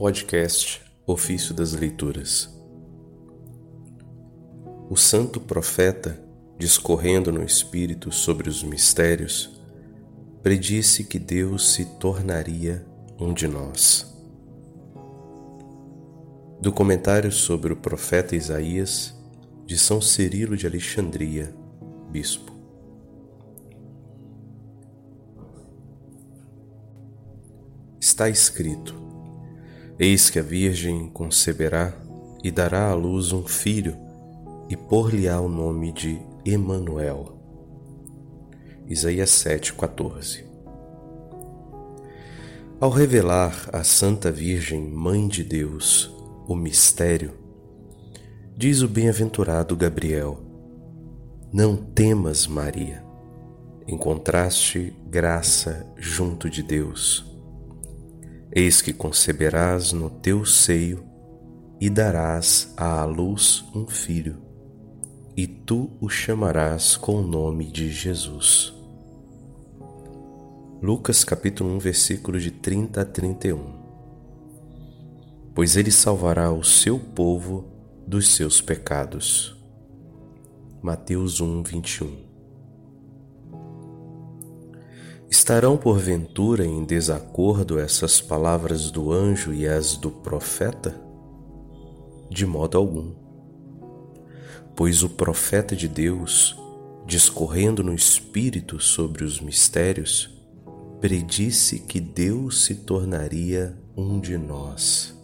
Podcast Ofício das Leituras. O santo profeta, discorrendo no Espírito sobre os mistérios, predisse que Deus se tornaria um de nós. Do comentário sobre o profeta Isaías, de São Cirilo de Alexandria, Bispo. Está escrito: Eis que a Virgem conceberá e dará à luz um filho, e por-lhe-á o nome de Emanuel. Isaías 7:14. Ao revelar à Santa Virgem, Mãe de Deus, o mistério, diz o bem-aventurado Gabriel: Não temas, Maria. Encontraste graça junto de Deus Eis que conceberás no teu seio e darás à luz um filho, e tu o chamarás com o nome de Jesus. Lucas capítulo 1, versículo de 30 a 31. Pois ele salvará o seu povo dos seus pecados. Mateus 1, 21. Estarão porventura em desacordo essas palavras do anjo e as do profeta? De modo algum. Pois o profeta de Deus, discorrendo no Espírito sobre os mistérios, predisse que Deus se tornaria um de nós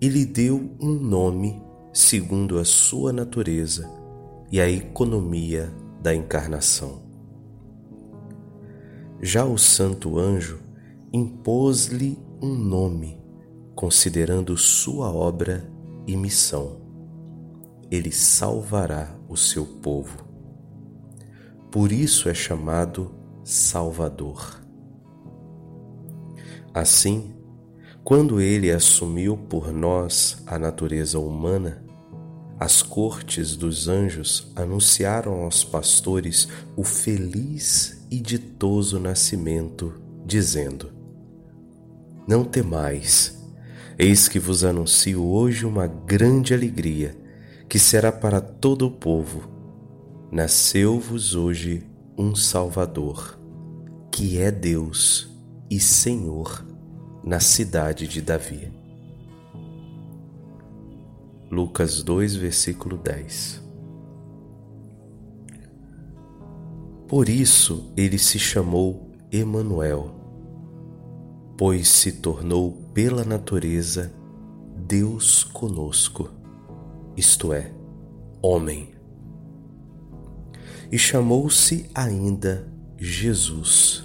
e lhe deu um nome segundo a sua natureza e a economia da encarnação. Já o santo anjo impôs-lhe um nome, considerando sua obra e missão. Ele salvará o seu povo. Por isso é chamado Salvador. Assim, quando ele assumiu por nós a natureza humana, as cortes dos anjos anunciaram aos pastores o feliz e ditoso nascimento, dizendo: Não temais, eis que vos anuncio hoje uma grande alegria, que será para todo o povo. Nasceu-vos hoje um Salvador, que é Deus e Senhor, na cidade de Davi. Lucas 2, versículo 10. Por isso ele se chamou Emanuel, pois se tornou pela natureza Deus conosco, isto é, homem. E chamou-se ainda Jesus,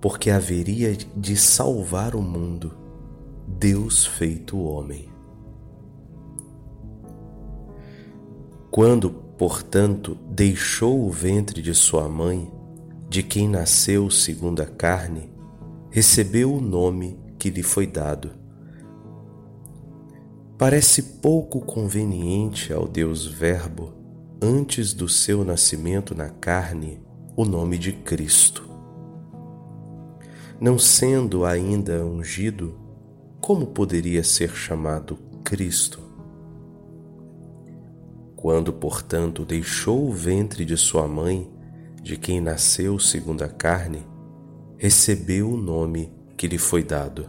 porque haveria de salvar o mundo, Deus feito homem. Quando, portanto, deixou o ventre de sua mãe, de quem nasceu segundo a carne, recebeu o nome que lhe foi dado. Parece pouco conveniente ao Deus Verbo, antes do seu nascimento na carne, o nome de Cristo. Não sendo ainda ungido, como poderia ser chamado Cristo? Quando, portanto, deixou o ventre de sua mãe, de quem nasceu segundo a carne, recebeu o nome que lhe foi dado.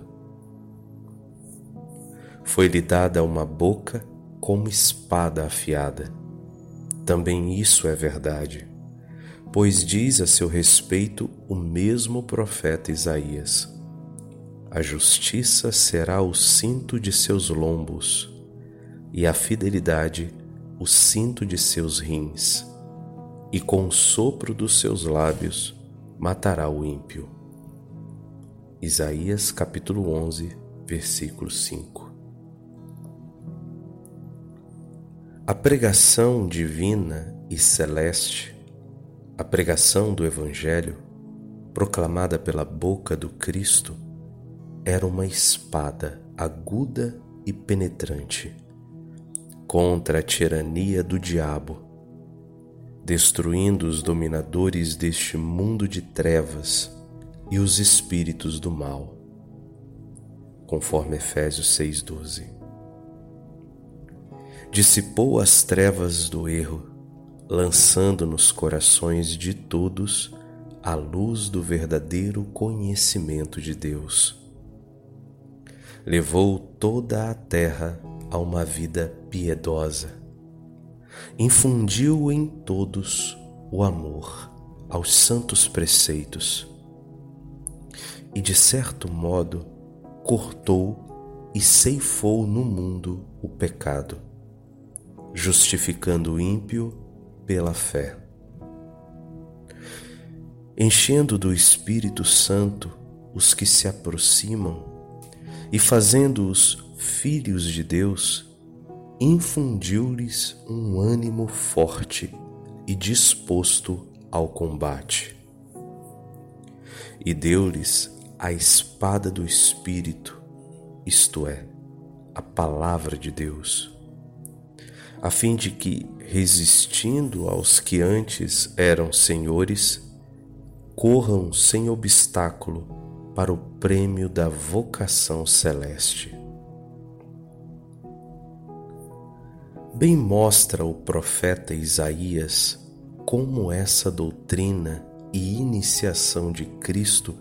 Foi-lhe dada uma boca como espada afiada. Também isso é verdade, pois diz a seu respeito o mesmo profeta Isaías: A justiça será o cinto de seus lombos, e a fidelidade o cinto de seus rins, e com o sopro dos seus lábios matará o ímpio. Isaías capítulo 11, versículo 5. A pregação divina e celeste, a pregação do Evangelho, proclamada pela boca do Cristo, era uma espada aguda e penetrante contra a tirania do diabo, destruindo os dominadores deste mundo de trevas e os espíritos do mal. conforme Efésios 6,12. Dissipou as trevas do erro, lançando nos corações de todos a luz do verdadeiro conhecimento de Deus. Levou toda a terra a uma vida piedosa. Infundiu em todos o amor aos santos preceitos. E de certo modo cortou e ceifou no mundo o pecado, justificando o ímpio pela fé. Enchendo do Espírito Santo os que se aproximam e fazendo-os filhos de Deus, infundiu-lhes um ânimo forte e disposto ao combate. E deu-lhes a espada do Espírito, isto é, a palavra de Deus, a fim de que, resistindo aos que antes eram senhores, corram sem obstáculo para o prêmio da vocação celeste. Bem mostra o profeta Isaías como essa doutrina e iniciação de Cristo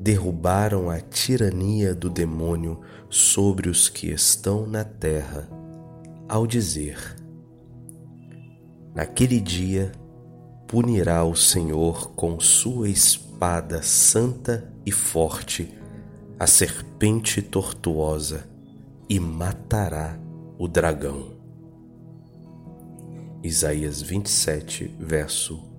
derrubaram a tirania do demônio sobre os que estão na terra, ao dizer: Naquele dia punirá o Senhor com sua espada santa e forte a serpente tortuosa e matará o dragão. Isaías 27, verso